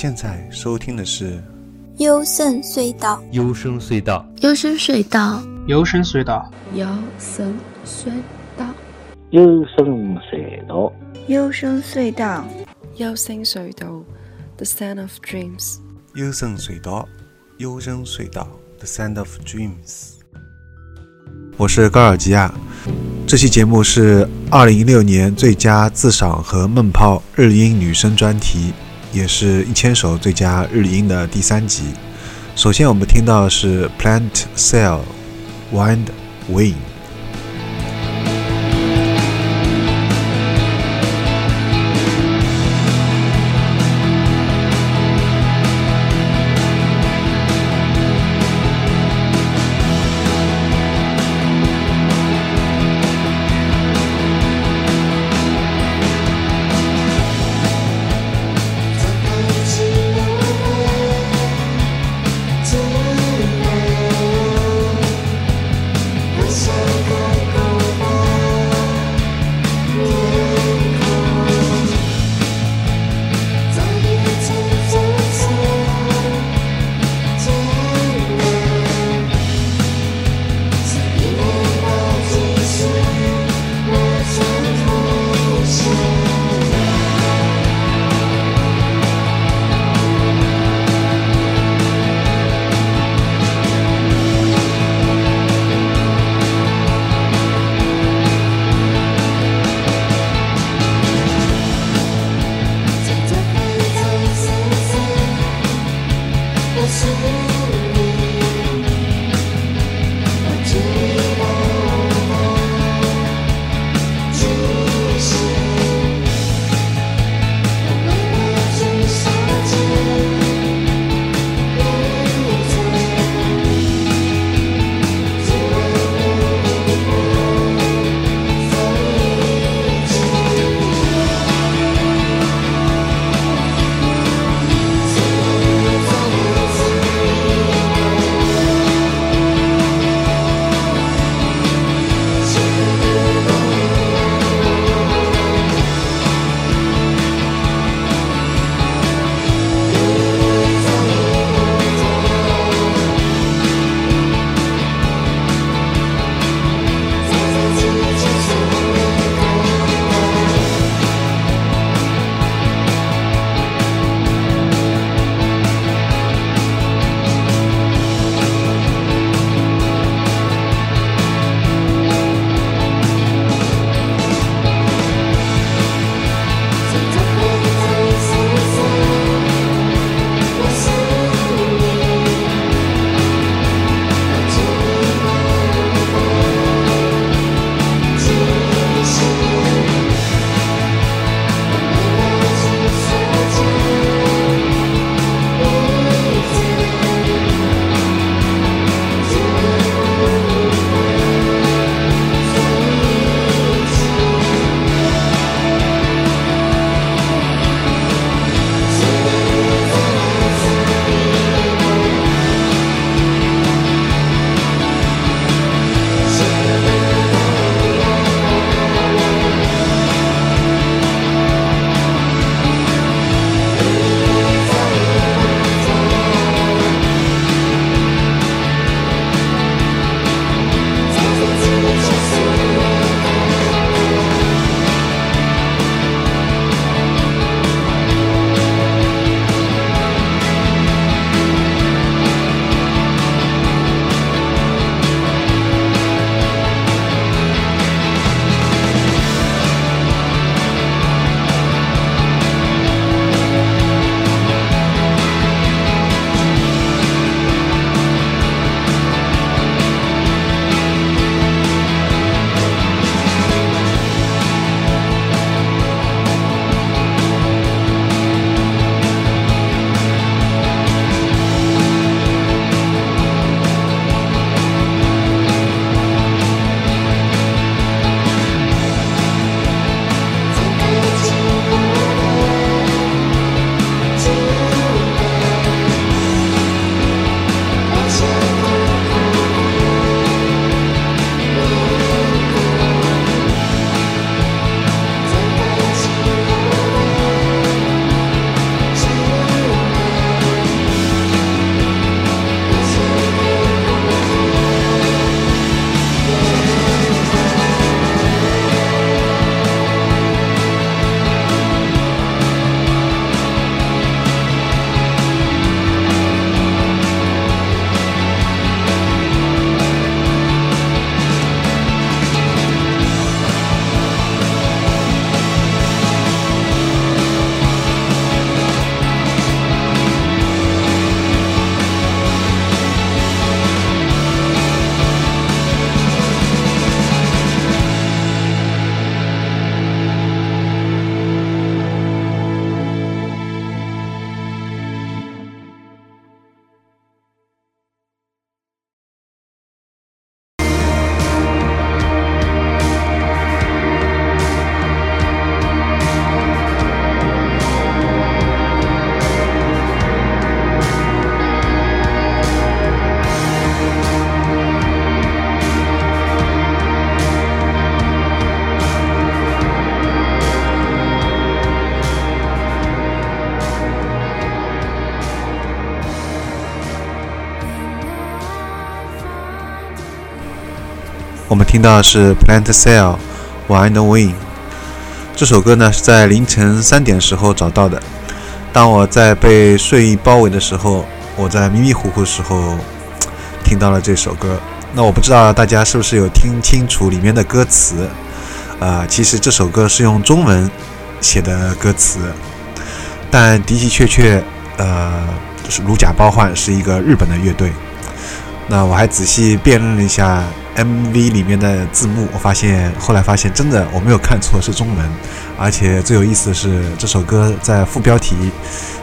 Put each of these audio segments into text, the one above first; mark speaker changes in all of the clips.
Speaker 1: 现在收听的是
Speaker 2: 幽深隧道，
Speaker 3: 幽深隧道，
Speaker 4: 幽深隧道，
Speaker 5: 幽深隧道，
Speaker 4: 幽深隧道，
Speaker 6: 幽深隧道，
Speaker 7: 幽深隧道，
Speaker 8: 幽深隧道，The Sound of Dreams。
Speaker 1: 幽深隧道，幽深隧道，The Sound of Dreams。我是高尔基亚，这期节目是二零一六年最佳自赏和闷泡日音女声专题。也是一千首最佳日音的第三集。首先，我们听到的是 Plant Cell Wind Wind。我们听到的是 Plant Cell Wind Wing。这首歌呢是在凌晨三点时候找到的。当我在被睡意包围的时候，我在迷迷糊糊的时候听到了这首歌。那我不知道大家是不是有听清楚里面的歌词？啊，其实这首歌是用中文写的歌词，但的的确确，呃，就是如假包换，是一个日本的乐队。那我还仔细辨认了一下 MV 里面的字幕，我发现后来发现真的我没有看错，是中文。而且最有意思的是，这首歌在副标题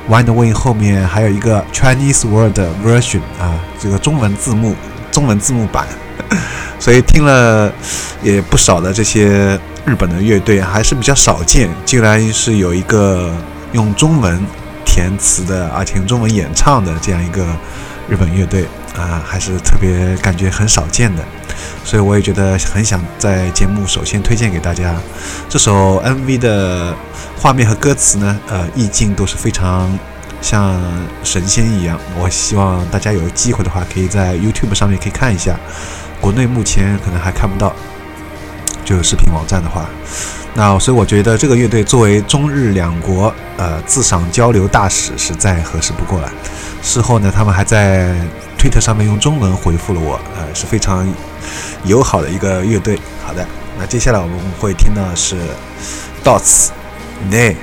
Speaker 1: 《Wind Wing》后面还有一个 Chinese Word Version 啊，这个中文字幕，中文字幕版。所以听了也不少的这些日本的乐队，还是比较少见，竟然是有一个用中文填词的，而且用中文演唱的这样一个日本乐队。啊，还是特别感觉很少见的，所以我也觉得很想在节目首先推荐给大家这首 MV 的画面和歌词呢，呃，意境都是非常像神仙一样。我希望大家有机会的话，可以在 YouTube 上面可以看一下，国内目前可能还看不到，就是视频网站的话，那所以我觉得这个乐队作为中日两国呃自赏交流大使是再合适不过了。事后呢，他们还在。推特上面用中文回复了我，呃，是非常友好的一个乐队。好的，那接下来我们会听到的是 Dots Day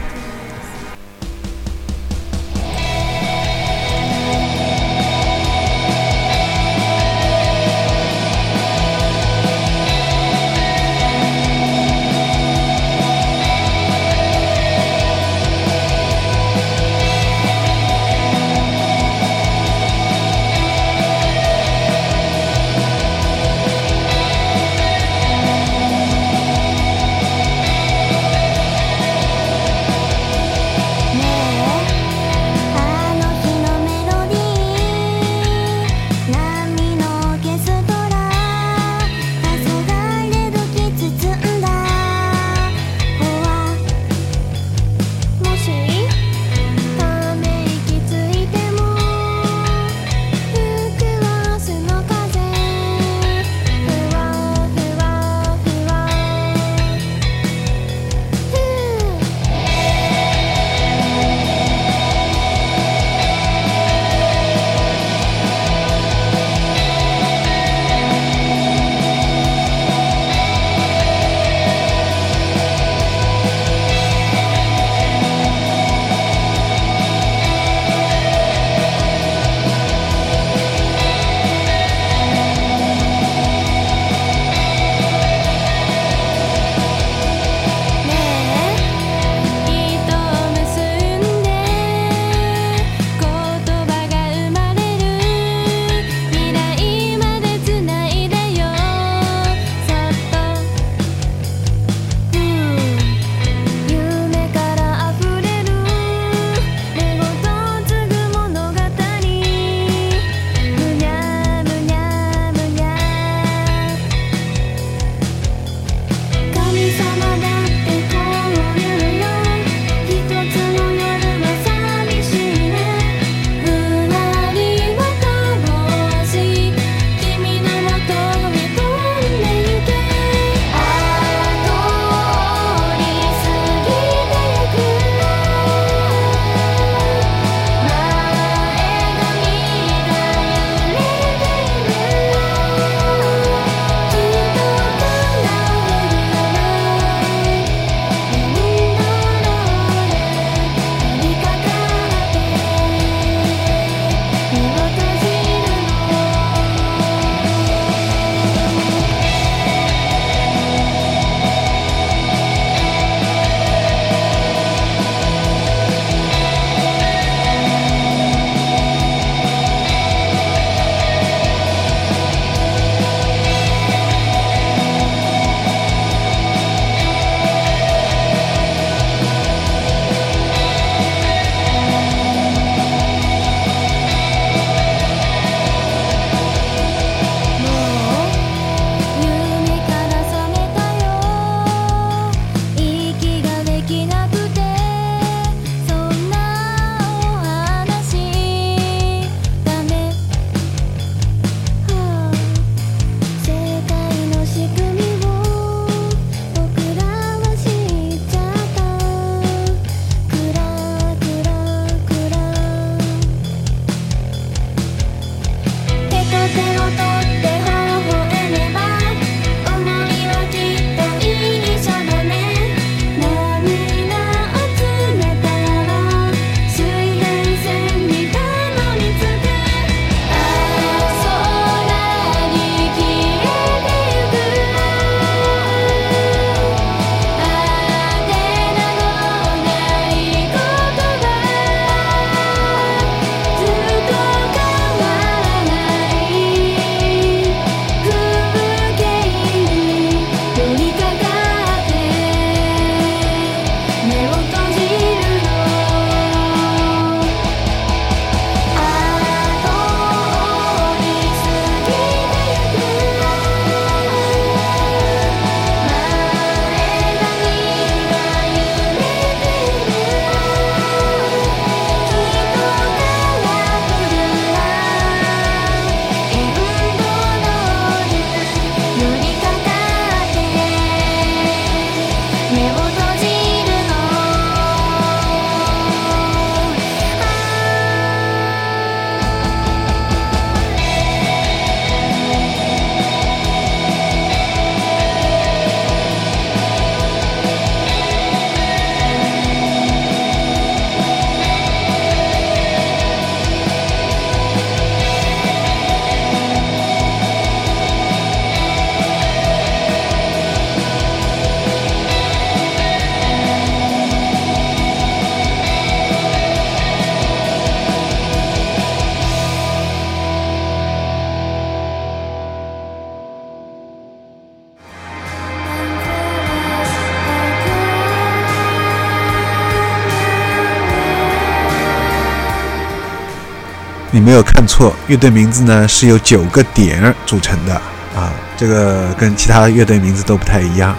Speaker 1: 没有看错，乐队名字呢是由九个点组成的啊，这个跟其他乐队名字都不太一样，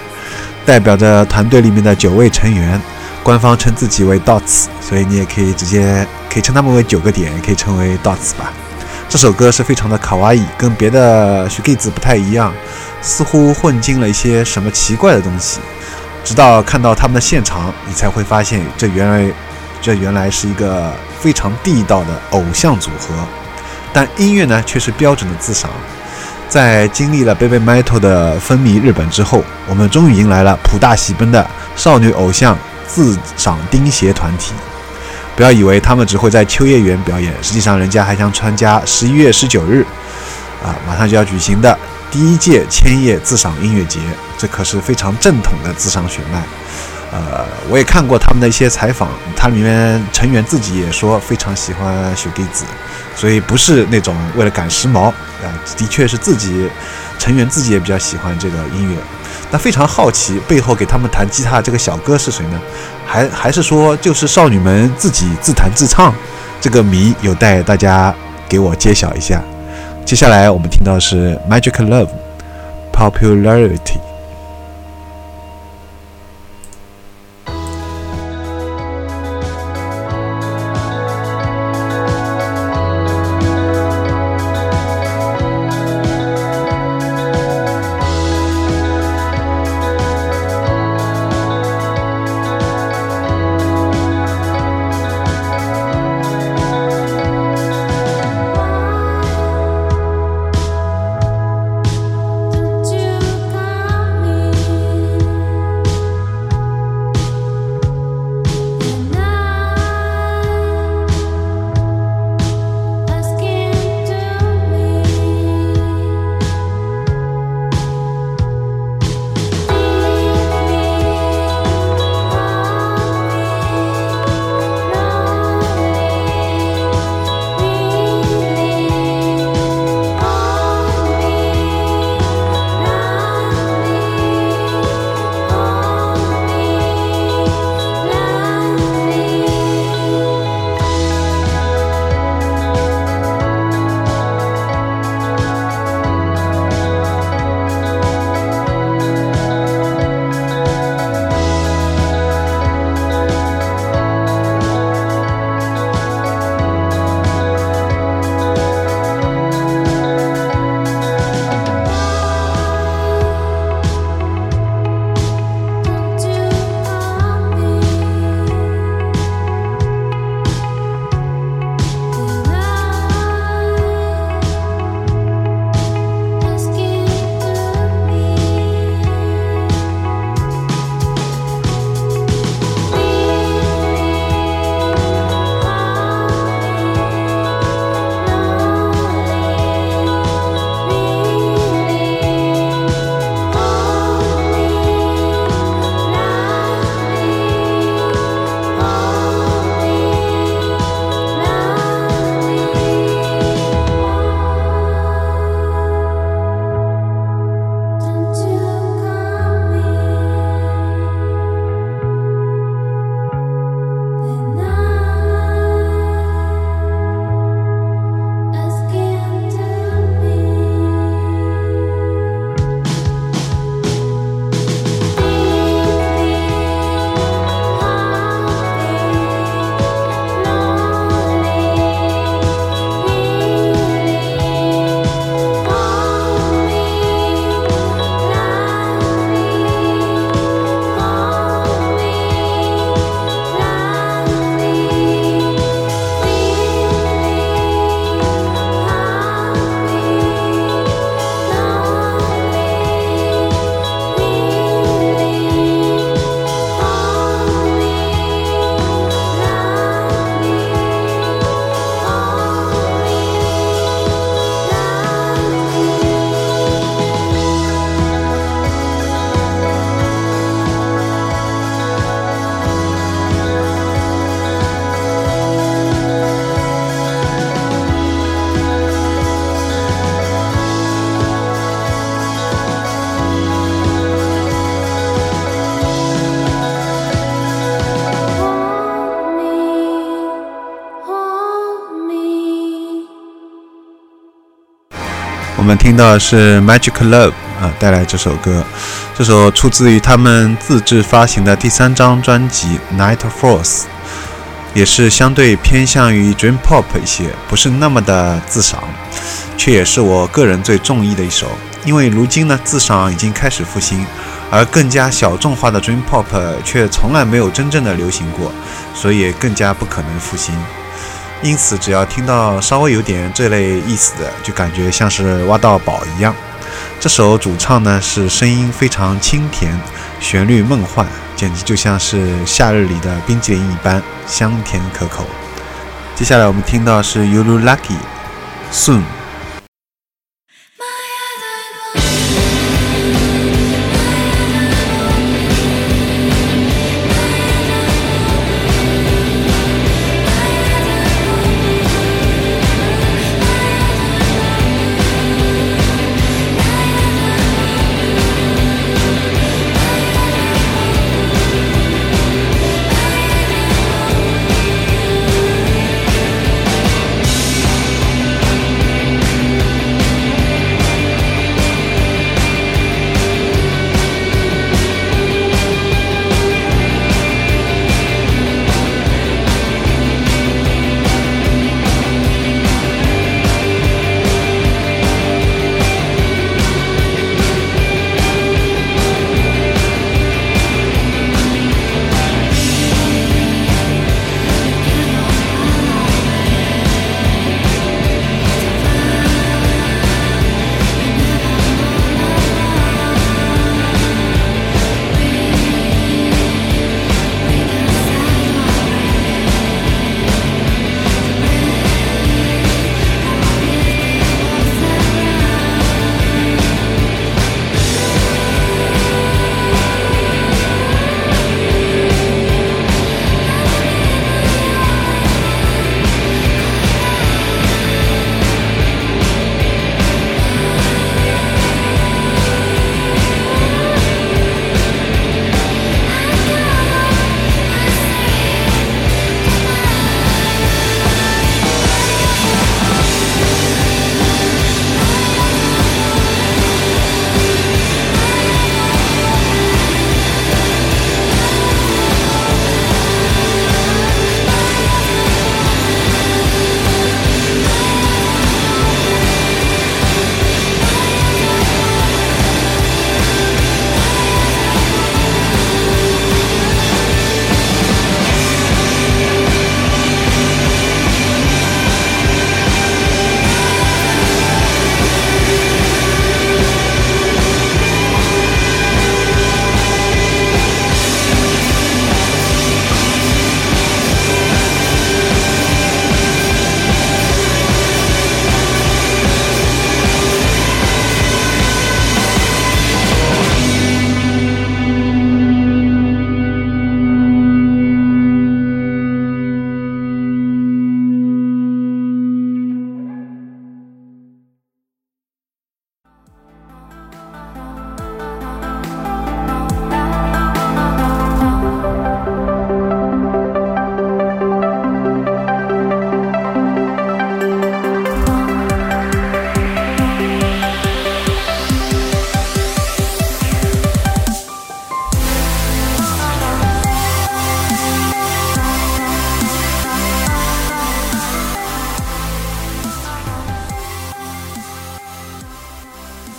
Speaker 1: 代表着团队里面的九位成员。官方称自己为 Dots，所以你也可以直接可以称他们为九个点，也可以称为 Dots 吧。这首歌是非常的卡哇伊，跟别的 s h g i z 不太一样，似乎混进了一些什么奇怪的东西。直到看到他们的现场，你才会发现这原来这原来是一个非常地道的偶像组合。但音乐呢，却是标准的自赏。在经历了 Baby Metal 的风靡日本之后，我们终于迎来了普大喜奔的少女偶像。自赏钉鞋团体，不要以为他们只会在秋叶原表演，实际上人家还将参加十一月十九日，啊，马上就要举行的第一届千叶自赏音乐节，这可是非常正统的自赏血脉。呃，我也看过他们的一些采访，他里面成员自己也说非常喜欢雪给子，所以不是那种为了赶时髦，啊，的确是自己成员自己也比较喜欢这个音乐。那非常好奇，背后给他们弹吉他这个小哥是谁呢？还还是说就是少女们自己自弹自唱？这个谜有待大家给我揭晓一下。接下来我们听到是 Magic Love Popularity。听到的是 Magic Love 啊带来这首歌，这首出自于他们自制发行的第三张专辑《Night Force》，也是相对偏向于 Dream Pop 一些，不是那么的自赏，却也是我个人最中意的一首。因为如今呢，自赏已经开始复兴，而更加小众化的 Dream Pop 却从来没有真正的流行过，所以更加不可能复兴。因此，只要听到稍微有点这类意思的，就感觉像是挖到宝一样。这首主唱呢是声音非常清甜，旋律梦幻，简直就像是夏日里的冰淇淋一般香甜可口。接下来我们听到是 You Look Lucky Soon。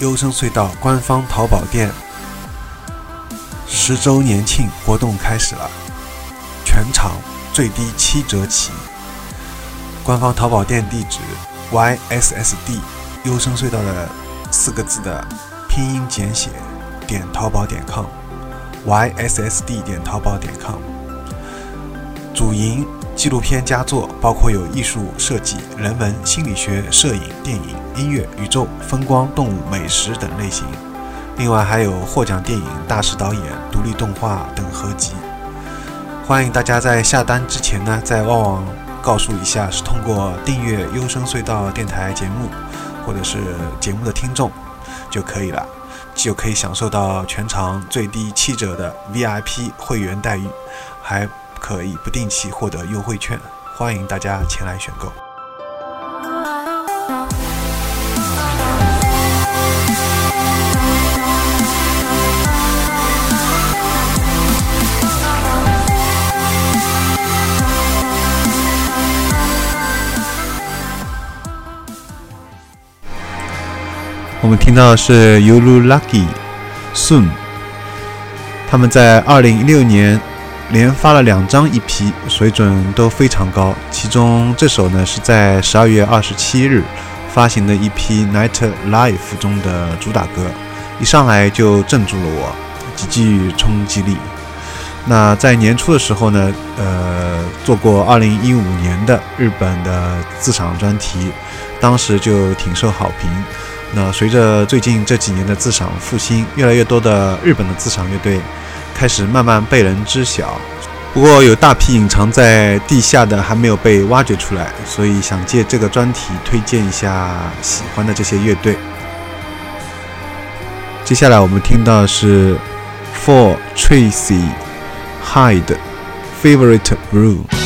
Speaker 1: 优声隧道官方淘宝店十周年庆活动开始了，全场最低七折起。官方淘宝店地址：yssd 优声隧道的四个字的拼音简写点淘宝点 com，yssd 点淘宝点 com。主营纪录片佳作，包括有艺术设计、人文、心理学、摄影、电影。音乐、宇宙、风光、动物、美食等类型，另外还有获奖电影、大师导演、独立动画等合集。欢迎大家在下单之前呢，在旺旺告诉一下是通过订阅优声隧道电台节目，或者是节目的听众就可以了，就可以享受到全场最低七折的 VIP 会员待遇，还可以不定期获得优惠券，欢迎大家前来选购。我们听到的是 y u l u Lucky Soon，他们在二零一六年连发了两张一批水准都非常高其中这首呢是在十二月二十七日发行的一批 night life 中的主打歌一上来就镇住了我极具冲击力。那在年初的时候呢呃做过二零一五年的日本的自赏专题当时就挺受好评。那随着最近这几年的自赏复兴越来越多的日本的自赏乐队开始慢慢被人知晓。不过有大批隐藏在地下的还没有被挖掘出来，所以想借这个专题推荐一下喜欢的这些乐队。接下来我们听到是 For Tracy Hyde Favorite
Speaker 3: Room。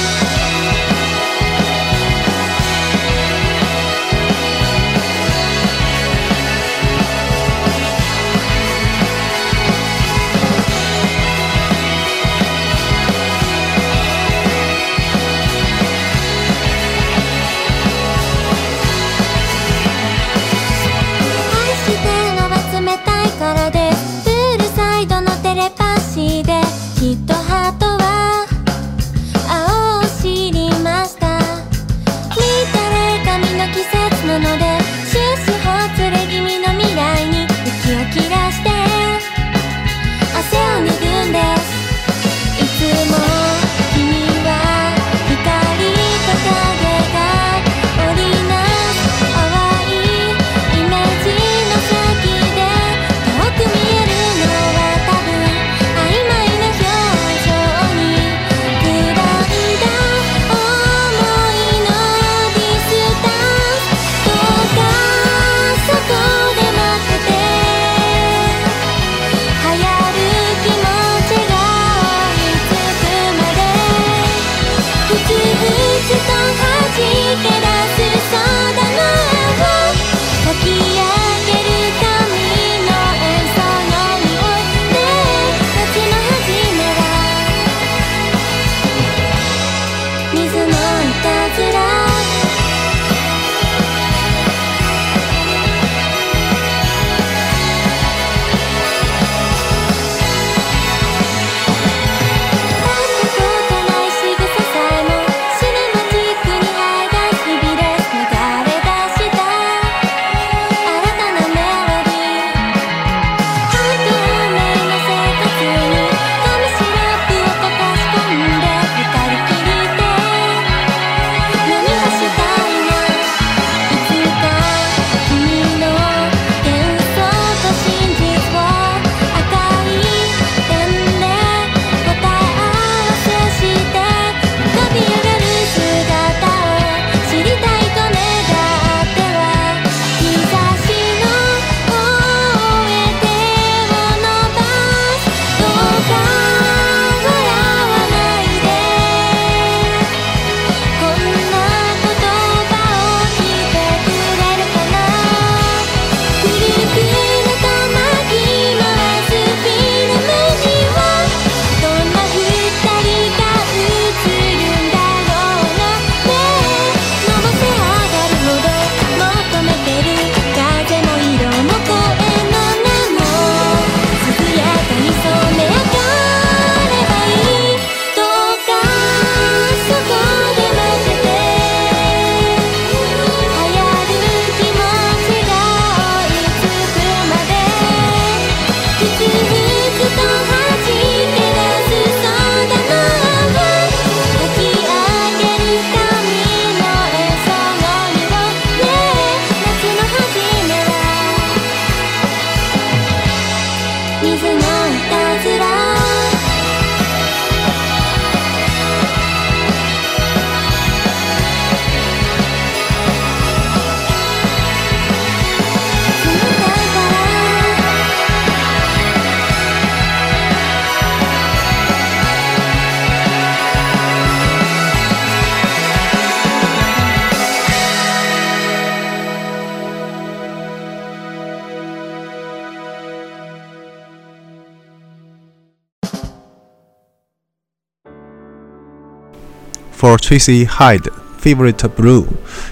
Speaker 1: for Tracy Hyde Favorite Blue，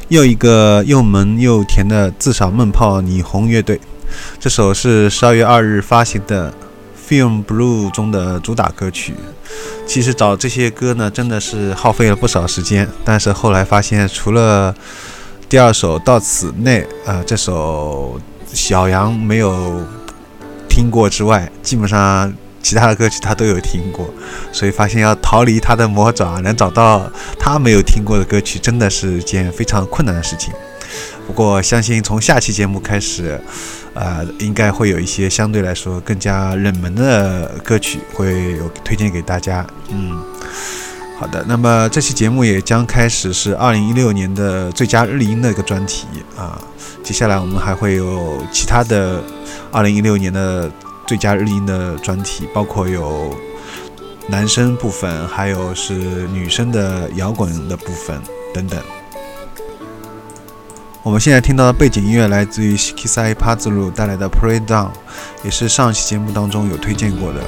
Speaker 1: 又一个又萌又甜的自赏闷泡霓虹乐队。这首是十二月二日发行的《Film Blue》中的主打歌曲。其实找这些歌呢，真的是耗费了不少时间。但是后来发现，除了第二首《到此》内，呃，这首小杨没有听过之外，基本上其他的歌曲他都有听过。所以发现要逃离他的魔爪，能找到他没有听过的歌曲，真的是件非常困难的事情。不过，相信从下期节目开始，呃，应该会有一些相对来说更加冷门的歌曲会有推荐给大家。嗯，好的，那么这期节目也将开始是二零一六年的最佳日音的一个专题啊。接下来我们还会有其他的二零一六年的最佳日音的专题，包括有男生部分，还有是女生的摇滚的部分等等。我们现在听到的背景音乐来自于 Kisai Pazuru 带来的《Pray Down》，也是上期节目当中有推荐过的，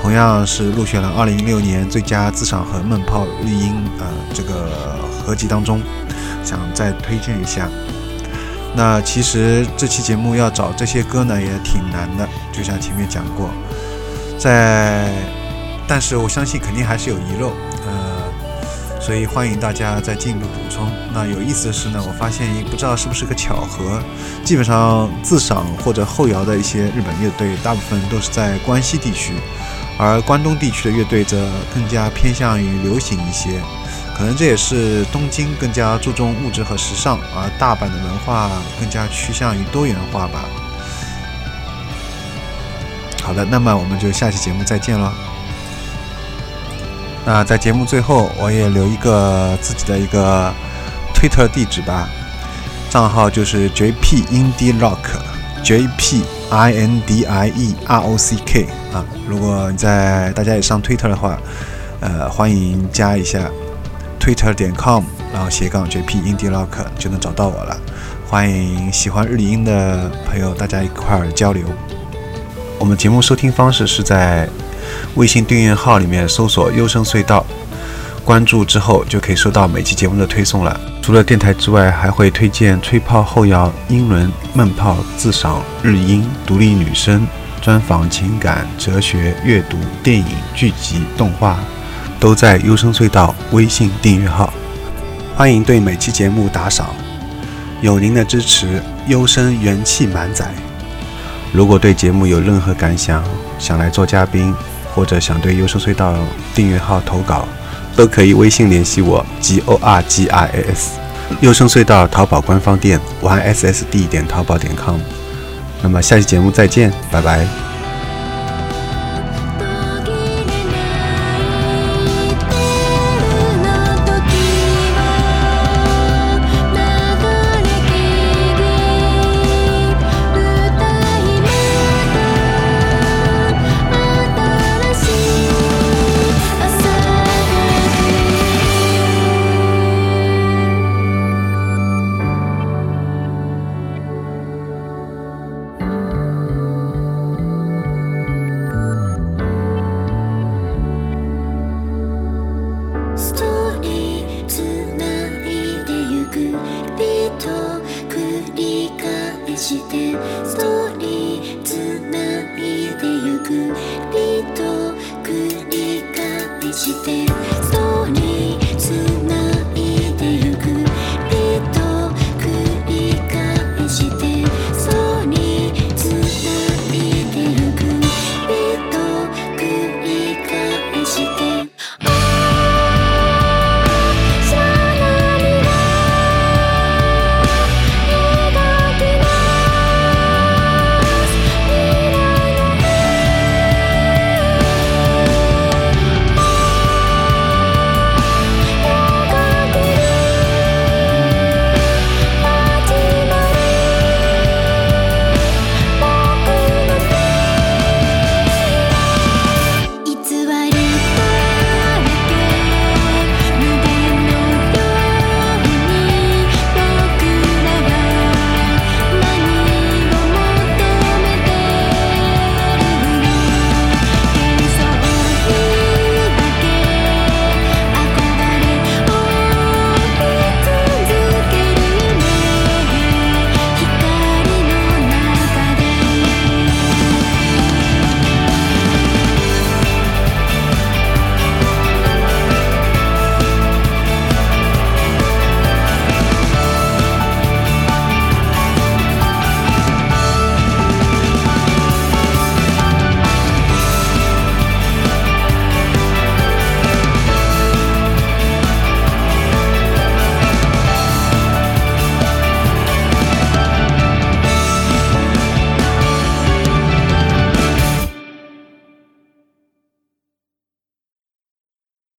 Speaker 1: 同样是入选了2016年最佳自赏和闷泡日音啊这个合集当中，想再推荐一下。那其实这期节目要找这些歌呢也挺难的，就像前面讲过，在，但是我相信肯定还是有遗漏。呃所以欢迎大家再进一步补充。那有意思的是呢，我发现不知道是不是个巧合，基本上自赏或者后摇的一些日本乐队，大部分都是在关西地区，而关东地区的乐队则更加偏向于流行一些。可能这也是东京更加注重物质和时尚，而大阪的文化更加趋向于多元化吧。好的，那么我们就下期节目再见了。那在节目最后，我也留一个自己的一个 Twitter 地址吧，账号就是 JP Indie Rock，JP I N D I E R O C K 啊。如果你在大家也上 Twitter 的话，呃，欢迎加一下 Twitter 点 com，然后斜杠 JP Indie Rock 就能找到我了。欢迎喜欢日语音的朋友，大家一块儿交流。我们节目收听方式是在。微信订阅号里面搜索“优声隧道”，关注之后就可以收到每期节目的推送了。除了电台之外，还会推荐吹泡、后摇、英伦、闷泡、自赏、日音、独立女声、专访、情感、哲学、阅读、电影、剧集、动画，都在优声隧道微信订阅号。欢迎对每期节目打赏，有您的支持，优声元气满载。如果对节目有任何感想，想来做嘉宾。或者想对优声隧道订阅号投稿，都可以微信联系我 g o r g i s，优声隧道淘宝官方店 y s s d 点淘宝点 com。那么下期节目再见，拜拜。